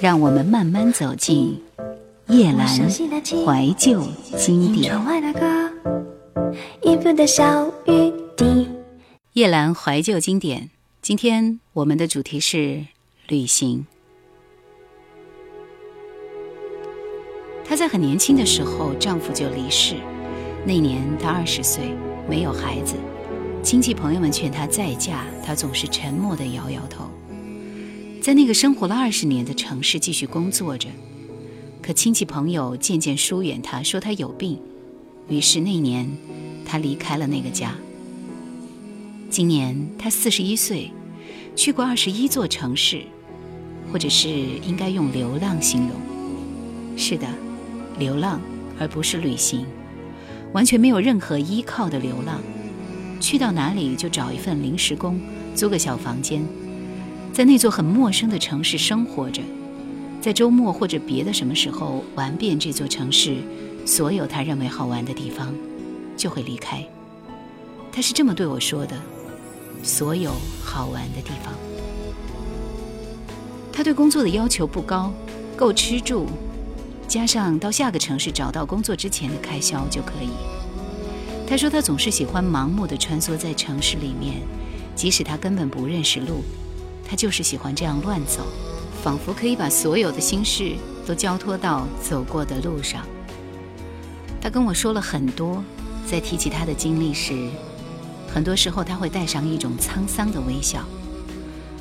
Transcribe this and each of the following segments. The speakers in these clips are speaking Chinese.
让我们慢慢走进叶阑怀旧经典。叶阑怀旧经典，今天我们的主题是旅行。她在很年轻的时候，丈夫就离世。那年她二十岁，没有孩子。亲戚朋友们劝她再嫁，她总是沉默的摇摇头。在那个生活了二十年的城市继续工作着，可亲戚朋友渐渐疏远他，说他有病。于是那年，他离开了那个家。今年他四十一岁，去过二十一座城市，或者是应该用流浪形容。是的，流浪，而不是旅行，完全没有任何依靠的流浪。去到哪里就找一份临时工，租个小房间。在那座很陌生的城市生活着，在周末或者别的什么时候玩遍这座城市所有他认为好玩的地方，就会离开。他是这么对我说的：“所有好玩的地方。”他对工作的要求不高，够吃住，加上到下个城市找到工作之前的开销就可以。他说他总是喜欢盲目的穿梭在城市里面，即使他根本不认识路。他就是喜欢这样乱走，仿佛可以把所有的心事都交托到走过的路上。他跟我说了很多，在提起他的经历时，很多时候他会带上一种沧桑的微笑，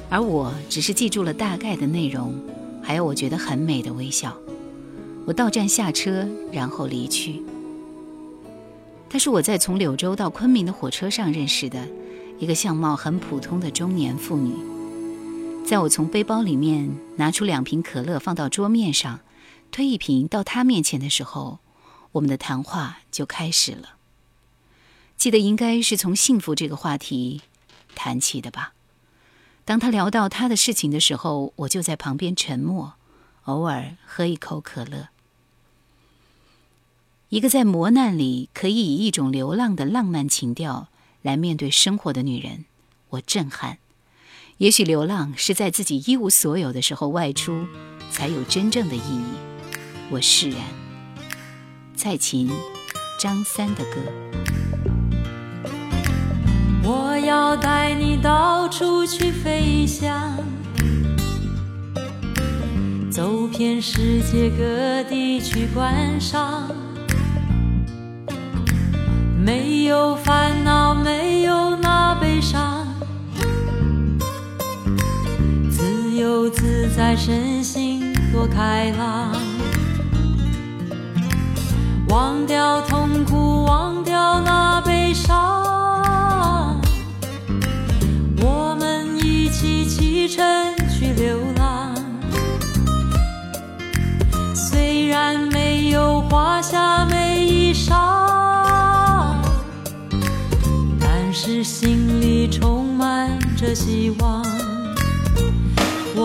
而我只是记住了大概的内容，还有我觉得很美的微笑。我到站下车，然后离去。他是我在从柳州到昆明的火车上认识的一个相貌很普通的中年妇女。在我从背包里面拿出两瓶可乐放到桌面上，推一瓶到他面前的时候，我们的谈话就开始了。记得应该是从幸福这个话题谈起的吧。当他聊到他的事情的时候，我就在旁边沉默，偶尔喝一口可乐。一个在磨难里可以以一种流浪的浪漫情调来面对生活的女人，我震撼。也许流浪是在自己一无所有的时候外出，才有真正的意义。我释然。蔡琴、张三的歌。我要带你到处去飞翔，走遍世界各地去观赏，没有烦恼，没有那悲伤。自在身心多开朗，忘掉痛苦，忘掉那悲伤，我们一起启程去流浪。虽然没有华厦美衣裳，但是心里充满着希望。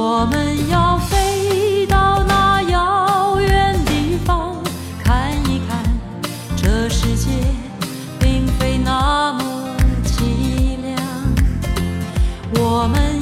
我们要飞到那遥远地方，看一看这世界并非那么凄凉。我们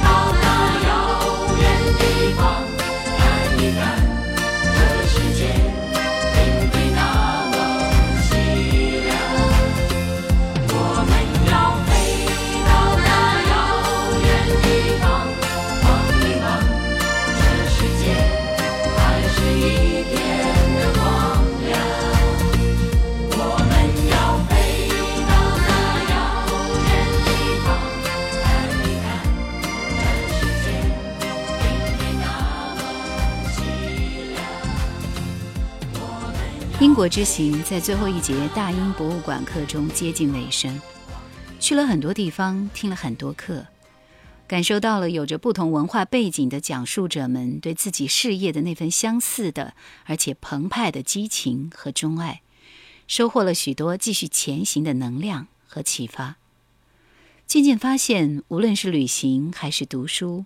国之行在最后一节大英博物馆课中接近尾声，去了很多地方，听了很多课，感受到了有着不同文化背景的讲述者们对自己事业的那份相似的而且澎湃的激情和钟爱，收获了许多继续前行的能量和启发。渐渐发现，无论是旅行还是读书，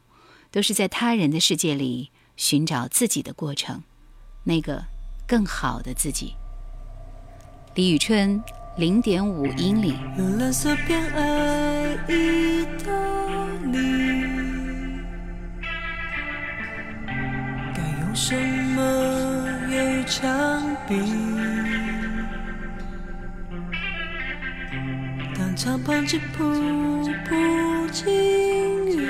都是在他人的世界里寻找自己的过程，那个更好的自己。李宇春，零点五英里。有蓝色偏爱意大利，该用什么有一场比？当敞篷吉普铺进雨，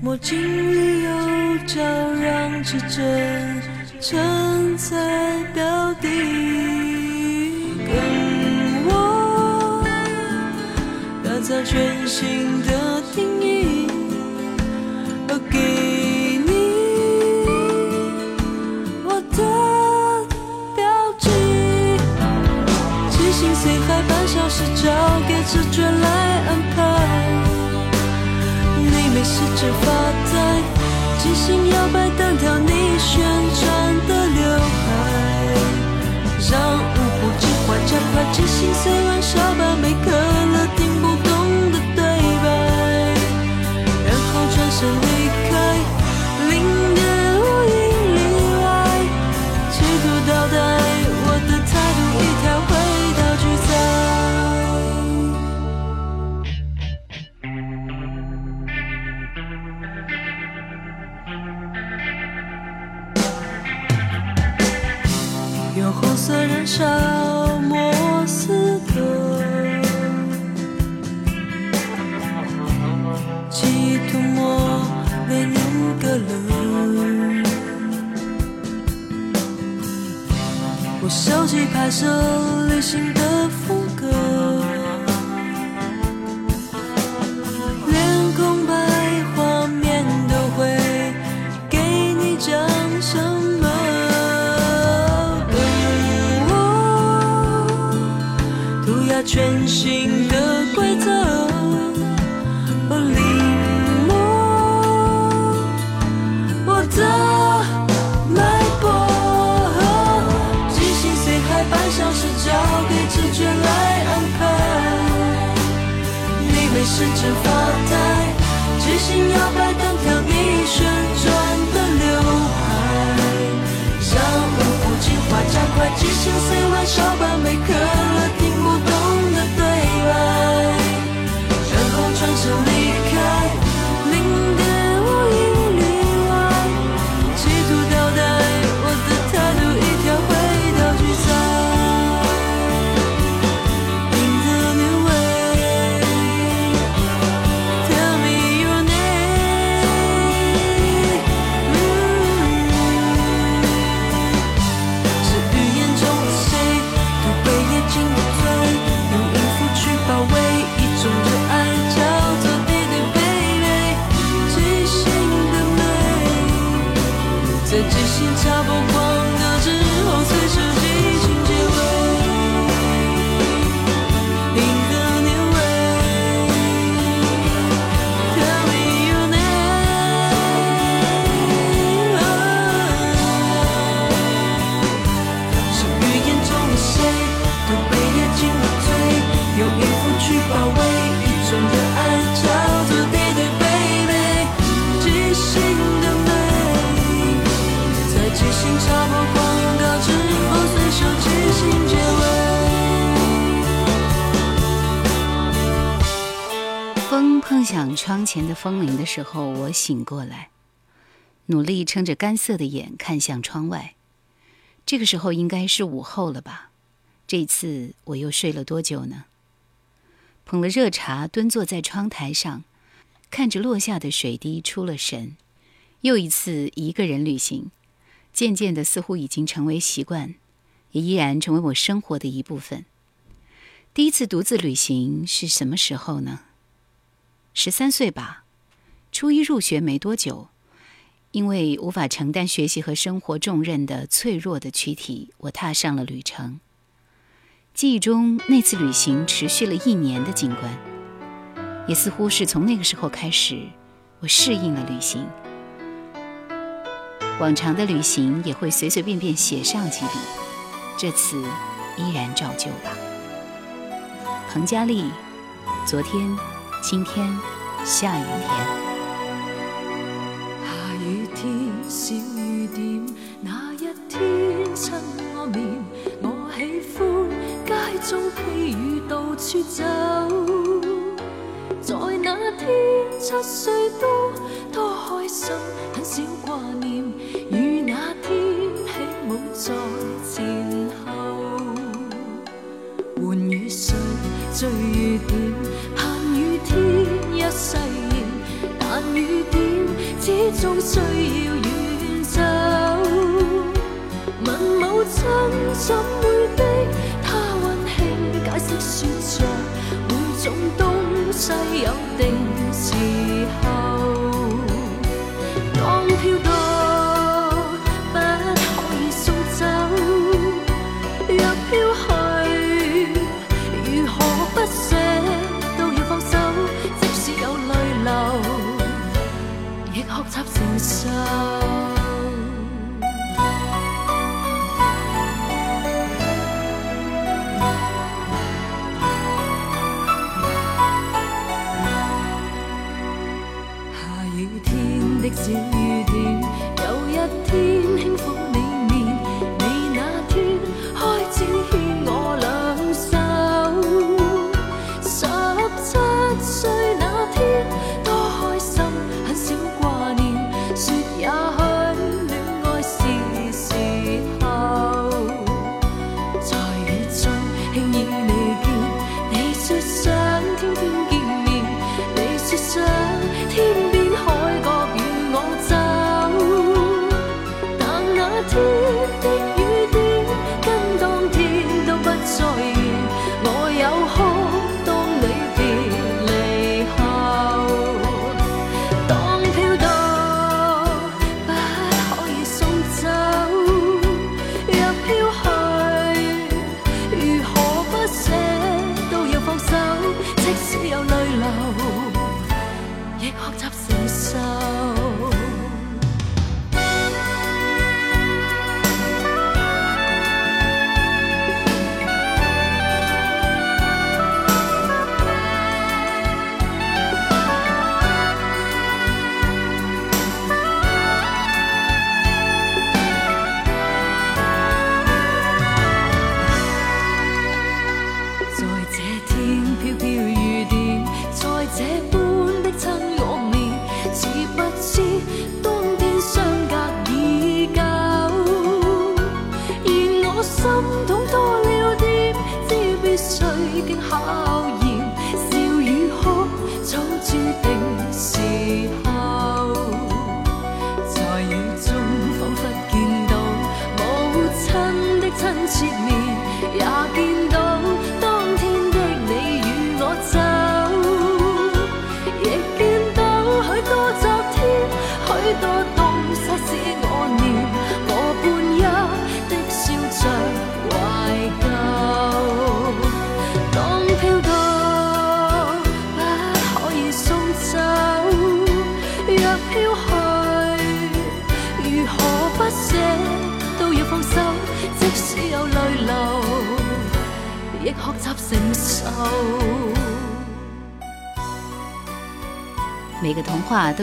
墨镜里有朝阳之针正在标定，跟我打造全新的定义，而给你我的标记。即兴随海半小时，交给直觉来安排。你没事只发呆，心摇摆单挑你旋转的刘海，让舞步计划加快，即兴碎玩笑把每个色燃烧莫斯科，记忆涂抹列宁格勒。我手机拍摄旅行的响窗前的风铃的时候，我醒过来，努力撑着干涩的眼看向窗外。这个时候应该是午后了吧？这次我又睡了多久呢？捧了热茶，蹲坐在窗台上，看着落下的水滴，出了神。又一次一个人旅行，渐渐的似乎已经成为习惯，也依然成为我生活的一部分。第一次独自旅行是什么时候呢？十三岁吧，初一入学没多久，因为无法承担学习和生活重任的脆弱的躯体，我踏上了旅程。记忆中那次旅行持续了一年的景观，也似乎是从那个时候开始，我适应了旅行。往常的旅行也会随随便便写上几笔，这次依然照旧吧。彭佳丽，昨天。今天下雨天，下雨天，小雨点，那一天亲我面，我喜欢街中披雨到处走。在那天七岁多，多开心，很少挂念，与那天起舞在前后，换雨水，追雨点。一誓言，但雨点始终需要远走。问母亲怎会的，她温馨解释说着，每种东西有定时候。受。下雨天的小雨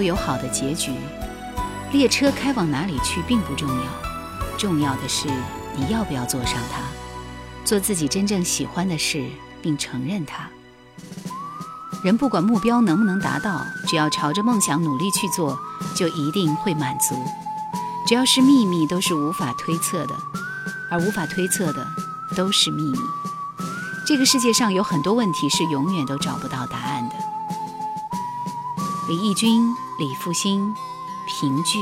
都有好的结局，列车开往哪里去并不重要，重要的是你要不要坐上它，做自己真正喜欢的事，并承认它。人不管目标能不能达到，只要朝着梦想努力去做，就一定会满足。只要是秘密，都是无法推测的，而无法推测的都是秘密。这个世界上有很多问题是永远都找不到答案的。李翊君、李复兴评剧。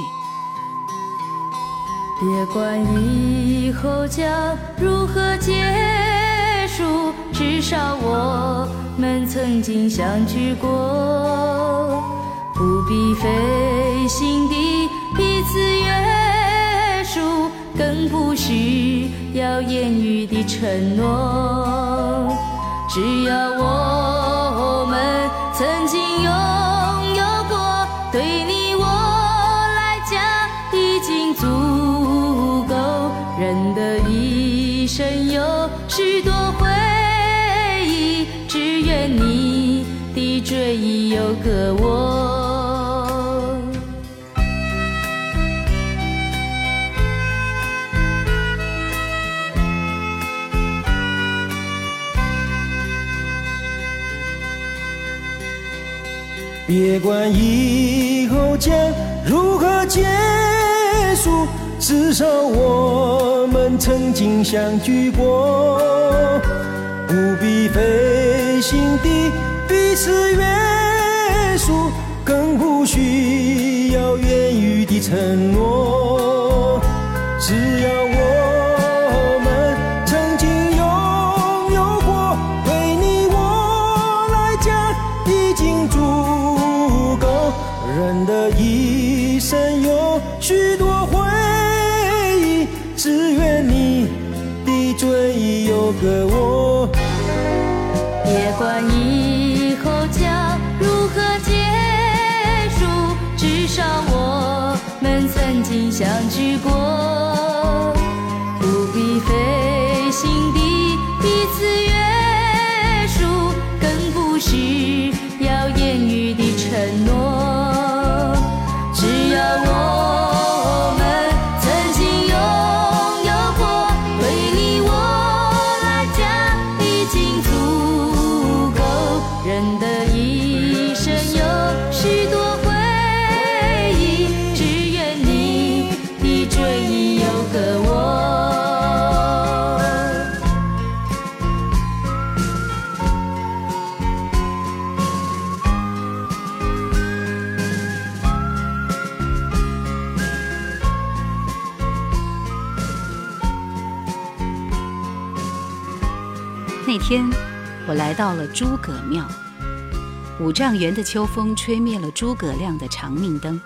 别管以后将如何结束，至少我们曾经相聚过。不必费心地彼此约束，更不需要言语的承诺。只要我们曾经拥生有许多回忆，只愿你的追忆有个我。别管以后将如何结，至少我们曾经相聚过。不必费心地彼此约束，更不需要言语的承诺。曾经相聚过。到了诸葛庙。五丈原的秋风吹灭了诸葛亮的长命灯，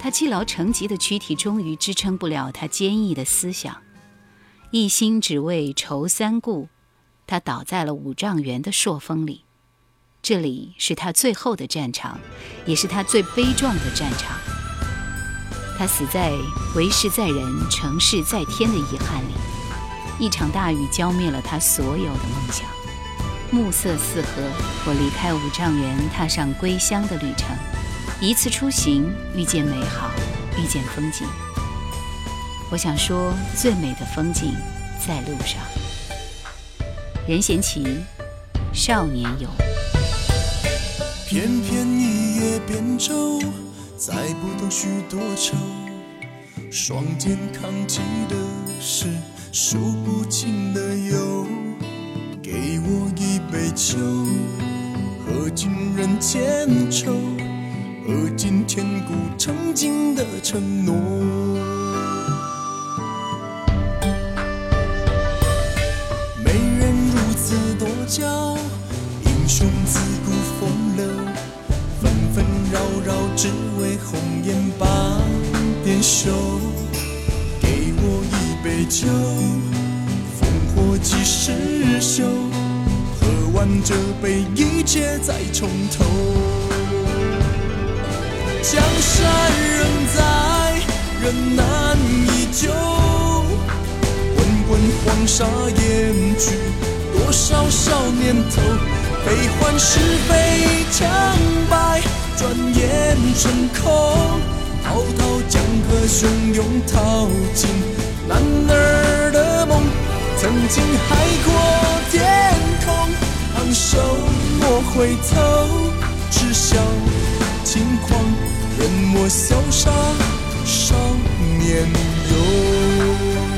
他积劳成疾的躯体终于支撑不了他坚毅的思想，一心只为酬三顾，他倒在了五丈原的朔风里。这里是他最后的战场，也是他最悲壮的战场。他死在为事在人，成事在天的遗憾里。一场大雨浇灭了他所有的梦想。暮色四合，我离开五丈原，踏上归乡的旅程。一次出行，遇见美好，遇见风景。我想说，最美的风景在路上。任贤齐，《少年游》。翩翩一叶扁舟，载不动许多愁。双肩扛起的是数不清的秋，喝尽人间愁，喝尽千古曾经的承诺。美人如此多娇，英雄自古风流，纷纷扰扰只为红颜把点羞。给我一杯酒，烽火几时休？这杯，一切再从头。江山仍在，人难依旧。滚滚黄沙掩去多少少年头，悲欢是非成败，转眼成空。滔滔江河汹涌，淘尽男儿的梦。曾经海阔天空，放手莫回头，只笑轻狂，任我潇洒少年游。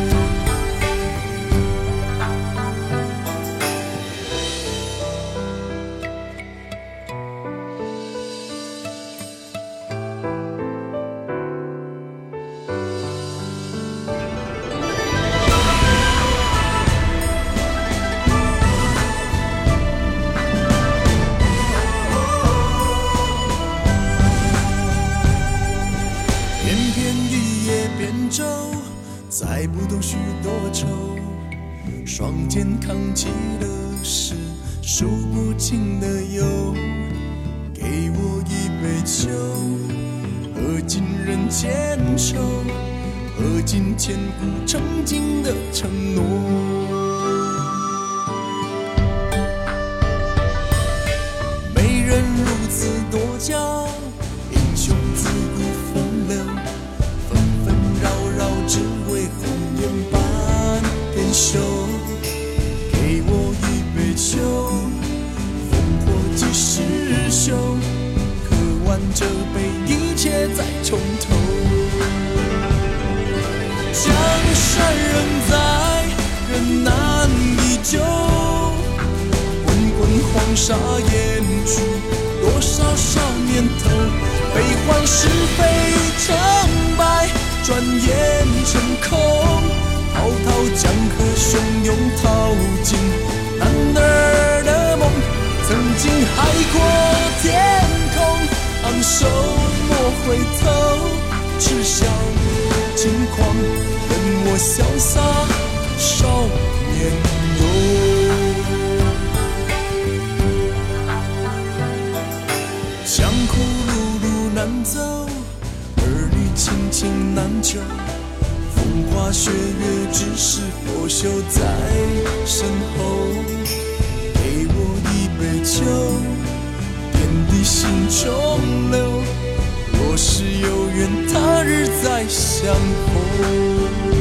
不尽的忧。给我一杯酒，喝尽人间愁，喝尽千古曾经的承诺。再从头。江山仍在，人难依旧。滚滚黄沙掩去多少少年头，悲欢是非成败，转眼成空。滔滔江河汹涌，淘尽男儿的梦。曾经海阔天，昂首莫回头，只笑轻狂，任我潇洒少年游。江湖路路难走，儿女情情难求。风花雪月，只是拂袖在身后。给我一杯酒，你心中留。若是有缘，他日再相逢。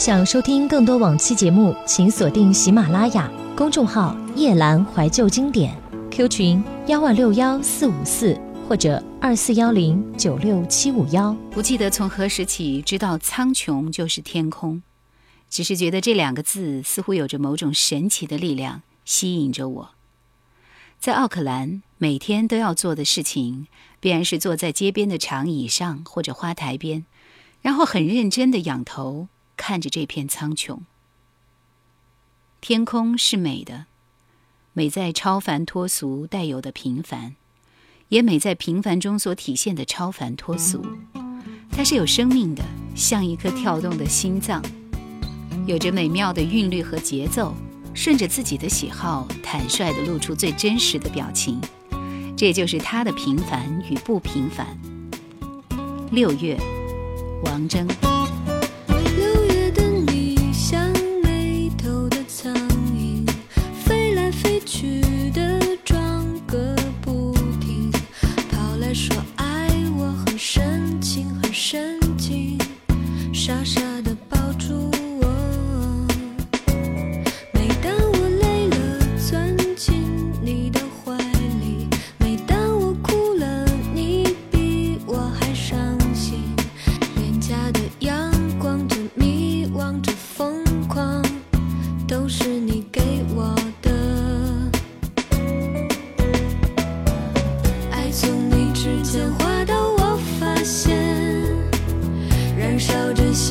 想收听更多往期节目，请锁定喜马拉雅公众号“夜阑怀旧经典 ”，Q 群幺二六幺四五四或者二四幺零九六七五幺。不记得从何时起知道苍穹就是天空，只是觉得这两个字似乎有着某种神奇的力量，吸引着我。在奥克兰，每天都要做的事情，必然是坐在街边的长椅上或者花台边，然后很认真地仰头看着这片苍穹。天空是美的，美在超凡脱俗带有的平凡，也美在平凡中所体现的超凡脱俗。它是有生命的，像一颗跳动的心脏，有着美妙的韵律和节奏，顺着自己的喜好，坦率地露出最真实的表情。这就是它的平凡与不平凡。六月，王铮。小声。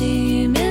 里面。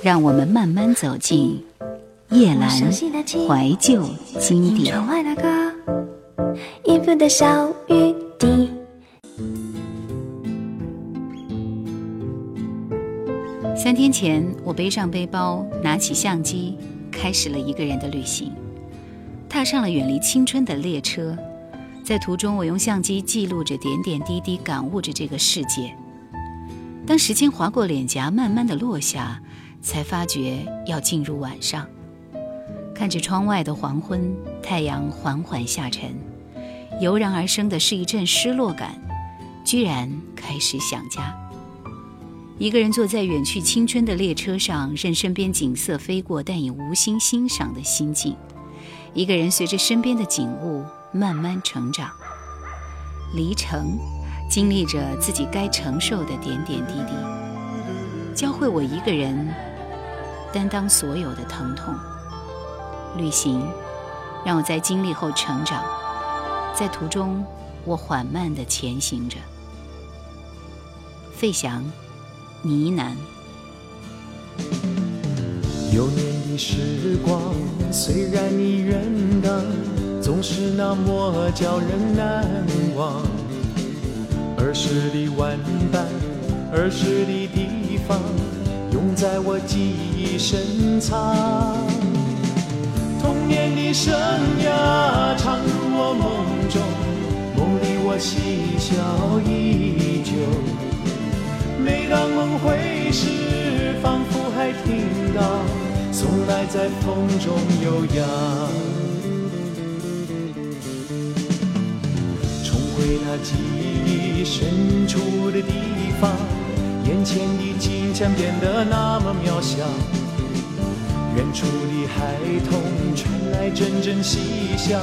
让我们慢慢走进夜阑怀旧经典。窗外那个音符的小雨滴。三天前，我背上背包，拿起相机，开始了一个人的旅行，踏上了远离青春的列车。在途中，我用相机记录着点点滴滴，感悟着这个世界。当时间划过脸颊，慢慢的落下，才发觉要进入晚上。看着窗外的黄昏，太阳缓缓下沉，油然而生的是一阵失落感，居然开始想家。一个人坐在远去青春的列车上，任身边景色飞过，但已无心欣赏的心境。一个人随着身边的景物慢慢成长，离城，经历着自己该承受的点点滴滴，教会我一个人担当所有的疼痛。旅行，让我在经历后成长，在途中，我缓慢地前行着。费翔。呢喃。幼年的时光，虽然已远荡，总是那么叫人难忘。儿时的玩伴，儿时的地方，在我记忆深藏。童年的生涯，常入我梦中，梦里我嬉笑依旧。每当梦回时，仿佛还听到从来在风中悠扬。重回那记忆深处的地方，眼前的景象变得那么渺小。远处的孩童传来阵阵嬉笑，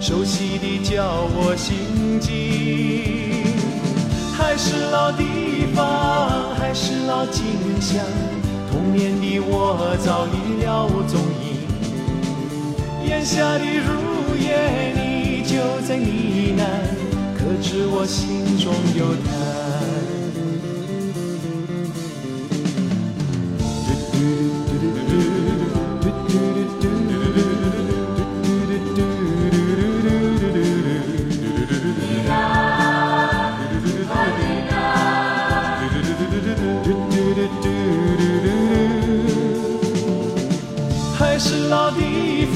熟悉的叫我心惊。还是老地方，还是老景象，童年的我早已了无踪影。眼下的如烟，你就在呢喃，可知我心中有叹。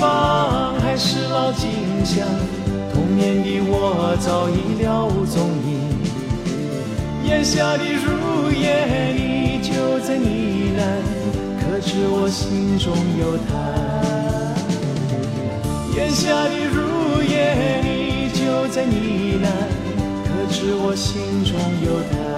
方还是老景象，童年的我早已了无踪影。檐下的如烟依旧在呢喃，可知我心中有他。檐下的如烟依旧在呢喃，可知我心中有他。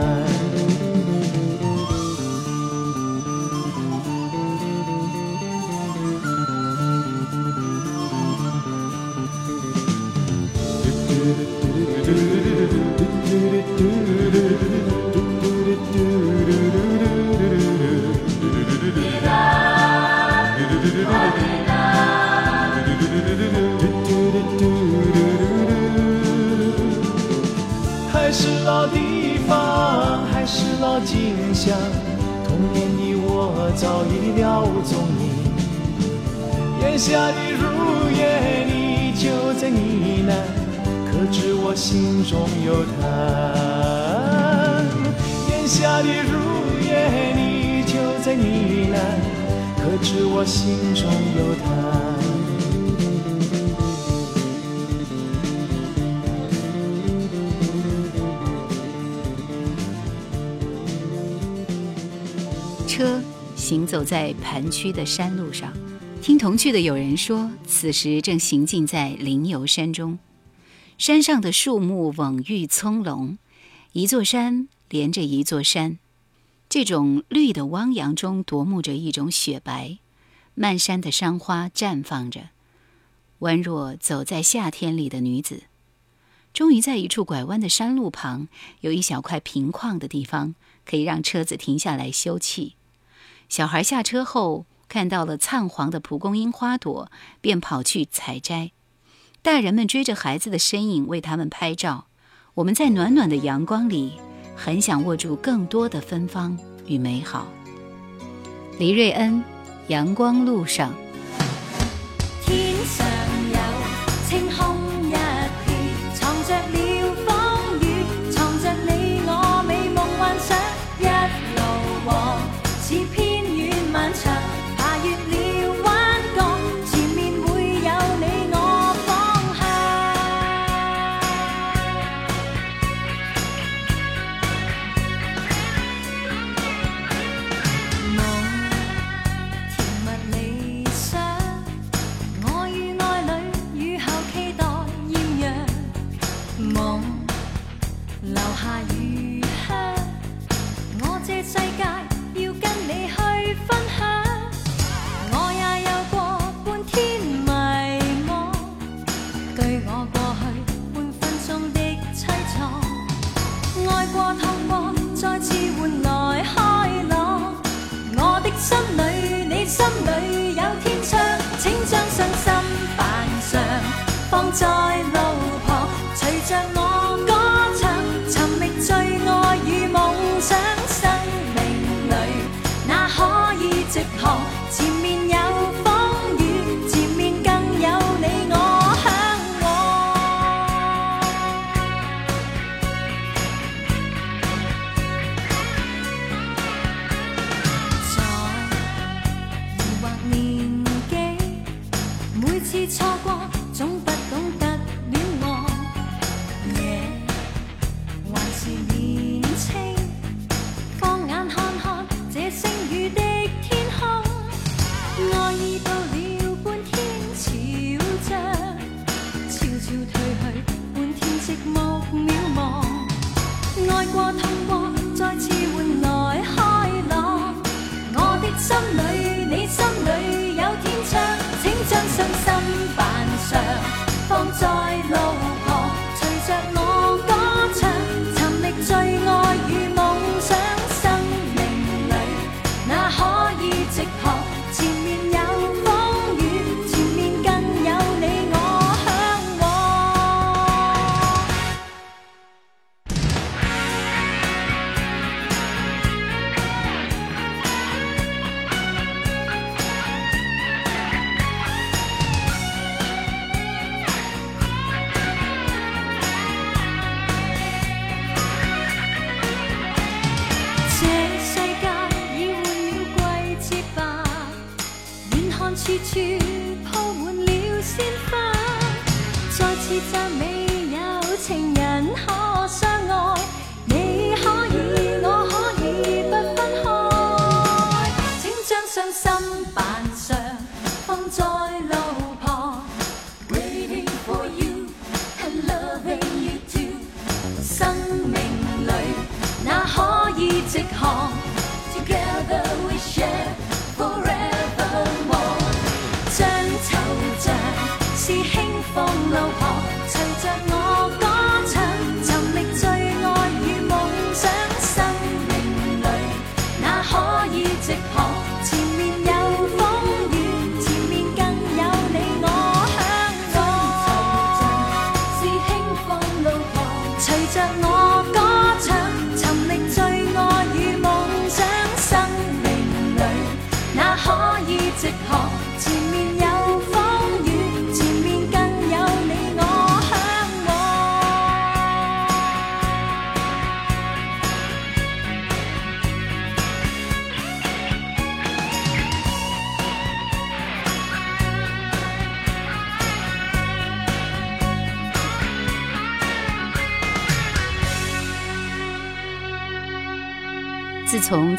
下的如烟你就在呢喃，可知我心中有他。檐下的如烟你就在呢喃，可知我心中有他。车行走在盘曲的山路上，听同去的有人说，此时正行进在灵游山中。山上的树木蓊郁葱茏，一座山连着一座山，这种绿的汪洋中夺目着一种雪白。漫山的山花绽放着，宛若走在夏天里的女子。终于在一处拐弯的山路旁，有一小块平旷的地方，可以让车子停下来休憩。小孩下车后看到了灿黄的蒲公英花朵，便跑去采摘。大人们追着孩子的身影为他们拍照。我们在暖暖的阳光里，很想握住更多的芬芳与美好。黎瑞恩，《阳光路上》。大香，我这世界要跟你去分享。我也有过半天迷惘，对我过去半分钟的凄怆。爱过，痛过，再次换来开朗。我的心里，你心里有天。上，放在路处铺满了鲜花，再次赞美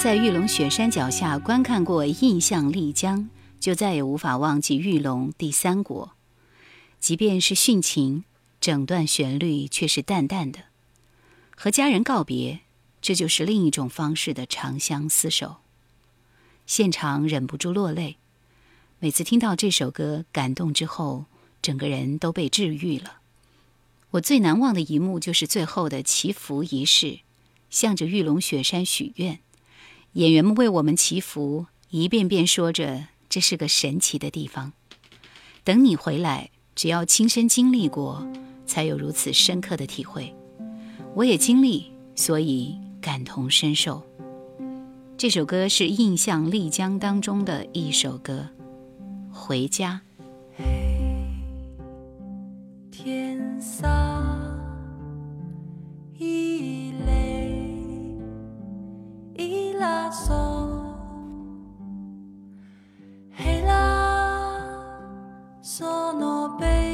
在玉龙雪山脚下观看过印象丽江，就再也无法忘记玉龙第三国。即便是殉情，整段旋律却是淡淡的。和家人告别，这就是另一种方式的长相厮守。现场忍不住落泪，每次听到这首歌，感动之后，整个人都被治愈了。我最难忘的一幕就是最后的祈福仪式，向着玉龙雪山许愿，演员们为我们祈福，一遍遍说着这是个神奇的地方。等你回来，只要亲身经历过，才有如此深刻的体会。我也经历，所以感同身受。这首歌是《印象丽江》当中的一首歌，《回家》。天色已累，已拉索，黑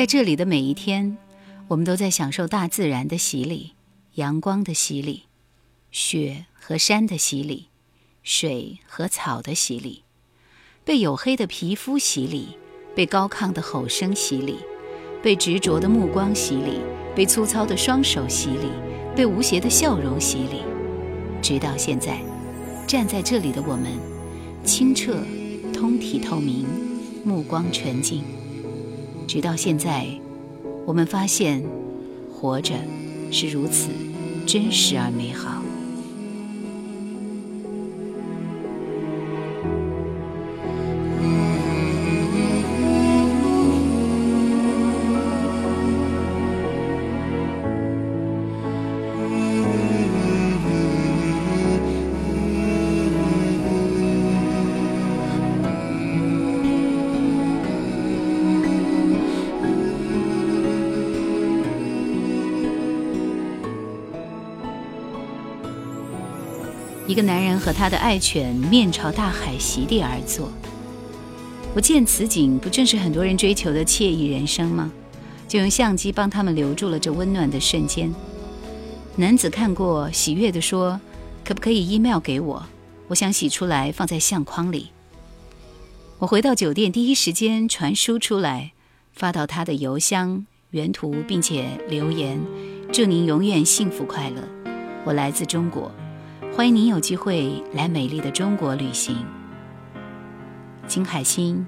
在这里的每一天，我们都在享受大自然的洗礼，阳光的洗礼，雪和山的洗礼，水和草的洗礼，被黝黑的皮肤洗礼，被高亢的吼声洗礼，被执着的目光洗礼，被粗糙的双手洗礼，被无邪的笑容洗礼，直到现在，站在这里的我们，清澈、通体透明，目光纯净。直到现在，我们发现，活着是如此真实而美好。一个男人和他的爱犬面朝大海席地而坐。我见此景，不正是很多人追求的惬意人生吗？就用相机帮他们留住了这温暖的瞬间。男子看过，喜悦地说：“可不可以 email 给我？我想洗出来放在相框里。”我回到酒店，第一时间传输出来，发到他的邮箱原图，并且留言：“祝您永远幸福快乐。我来自中国。”欢迎您有机会来美丽的中国旅行。金海心，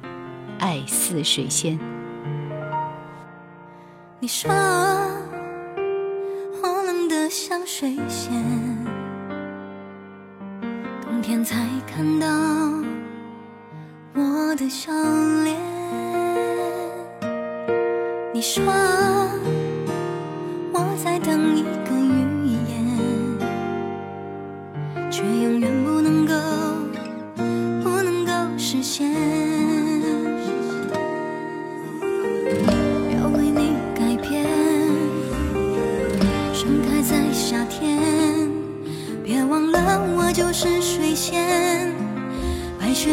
爱似水仙。你说我冷得像水仙，冬天才看到我的笑脸。你说是水仙，白雪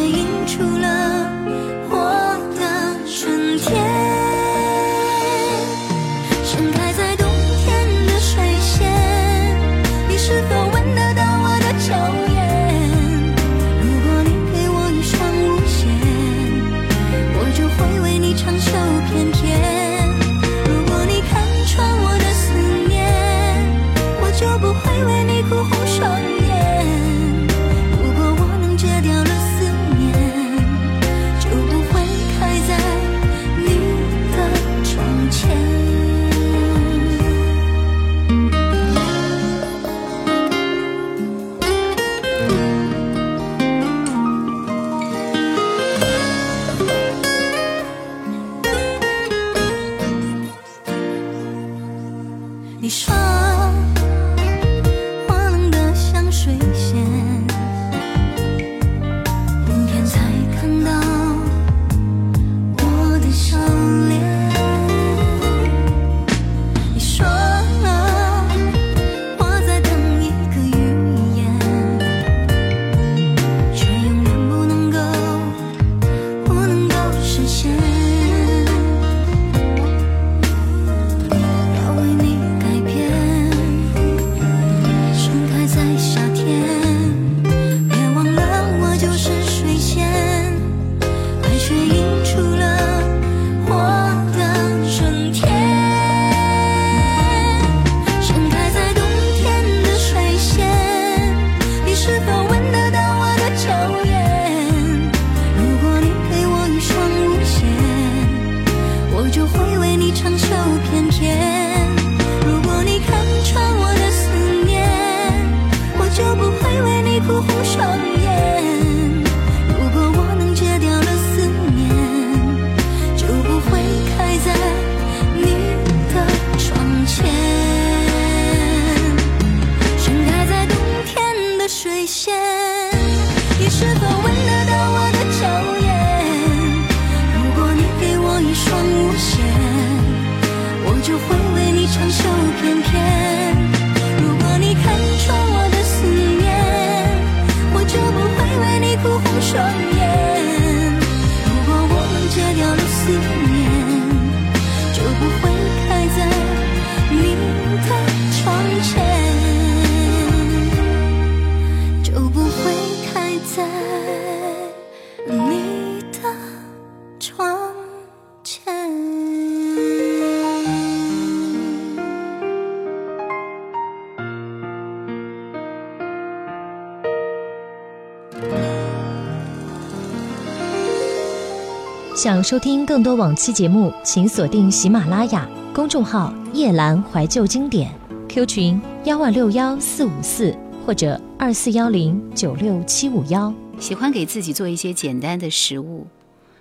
收听更多往期节目，请锁定喜马拉雅公众号“夜阑怀旧经典 ”，Q 群幺二六幺四五四或者二四幺零九六七五幺。喜欢给自己做一些简单的食物，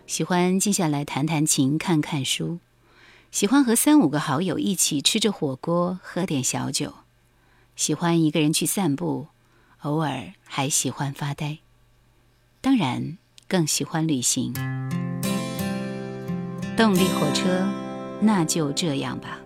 喜欢静下来弹弹琴、看看书，喜欢和三五个好友一起吃着火锅、喝点小酒，喜欢一个人去散步，偶尔还喜欢发呆，当然更喜欢旅行。动力火车，那就这样吧。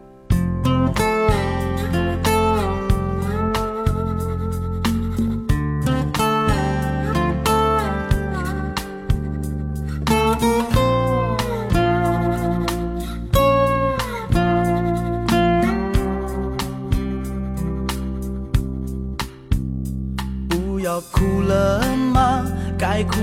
不要哭了吗？该哭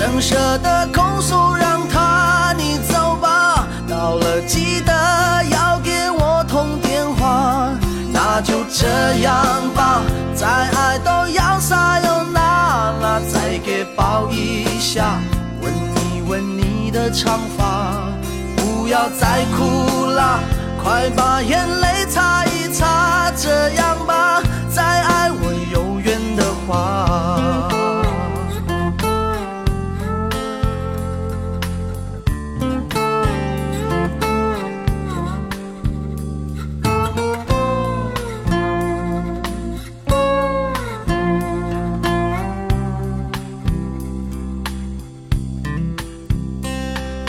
真舍得控诉，让他你走吧。到了记得要给我通电话。那就这样吧，再爱都要撒又那拉，再给抱一下，吻一吻你的长发。不要再哭了，快把眼泪擦一擦。这样吧，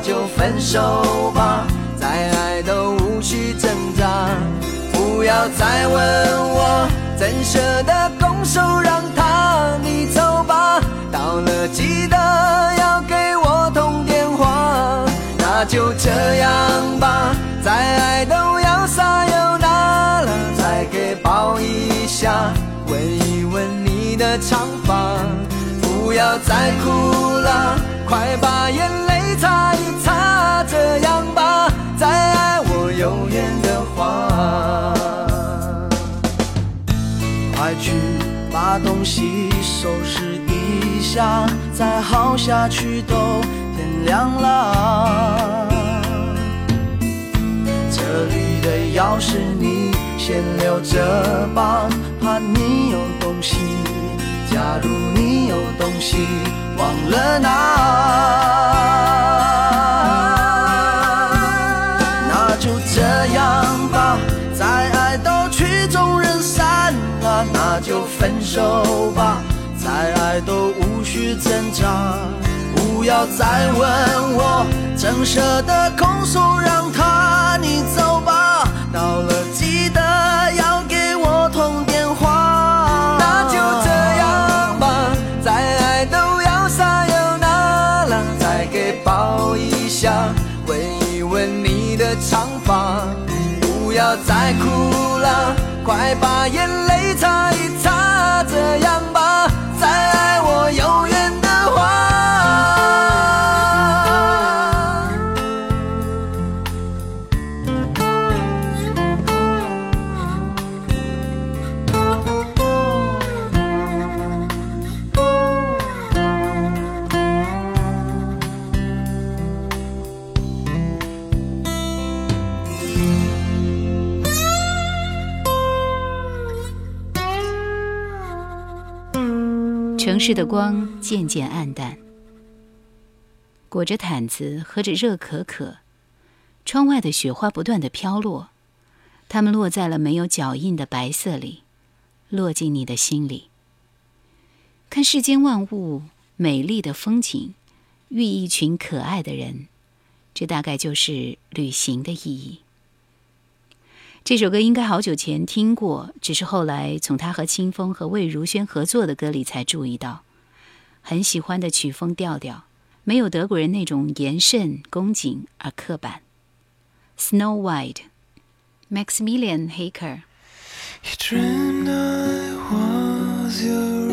就分手吧，再爱都无需挣扎。不要再问我，怎舍得拱手让他你走吧。到了记得要给我通电话。那就这样吧，再爱都要撒又那拉，再给抱一下，吻一吻你的长发。不要再哭了，快把眼泪。这样吧，再爱我有缘的话。快去把东西收拾一下，再耗下去都天亮了。这里的钥匙你先留着吧，怕你有东西。假如你有东西忘了拿，手吧，再爱都无需挣扎。不要再问我，怎舍得控诉，让他你走吧。到了记得要给我通电话。那就这样吧，再爱都要撒又那拉，再给抱一下，吻一吻你的长发。不要再哭了，快把眼城市的光渐渐暗淡，裹着毯子，喝着热可可。窗外的雪花不断的飘落，它们落在了没有脚印的白色里，落进你的心里。看世间万物，美丽的风景，遇一群可爱的人，这大概就是旅行的意义。这首歌应该好久前听过，只是后来从他和清风和魏如萱合作的歌里才注意到，很喜欢的曲风调调，没有德国人那种严慎恭谨而刻板。Snow White，Maximilian Haker。You dreamed I was your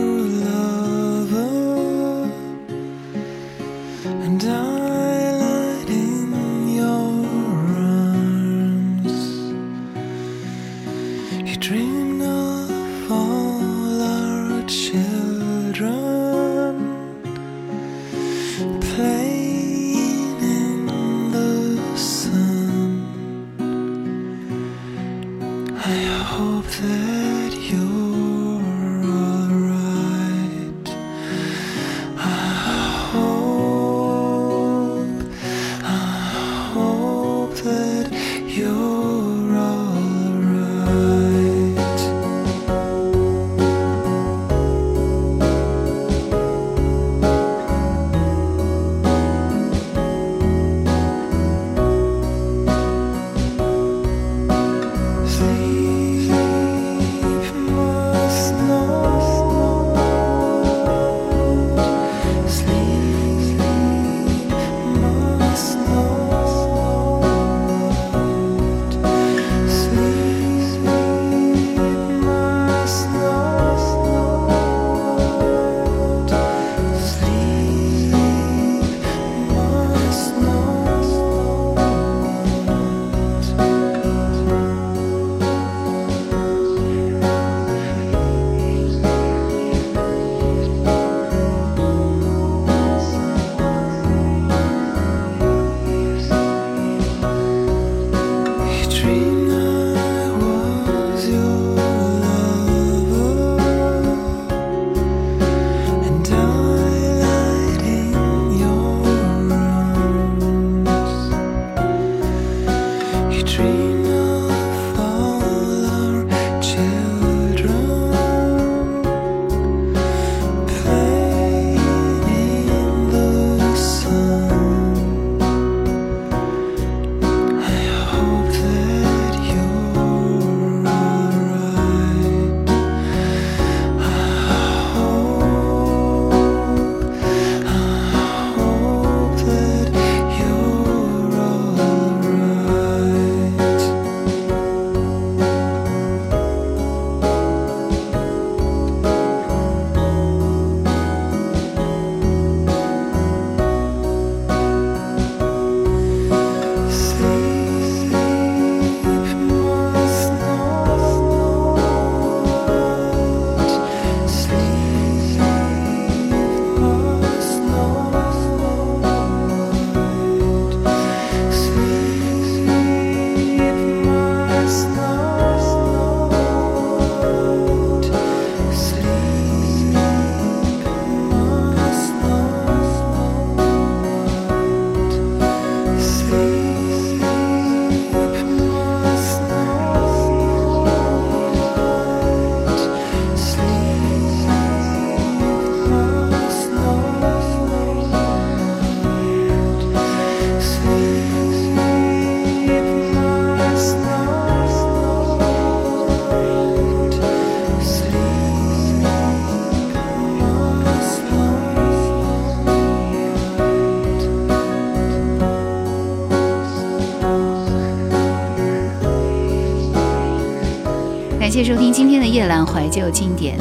收听今天的夜阑怀旧经典，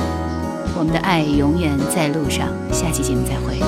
我们的爱永远在路上。下期节目再会。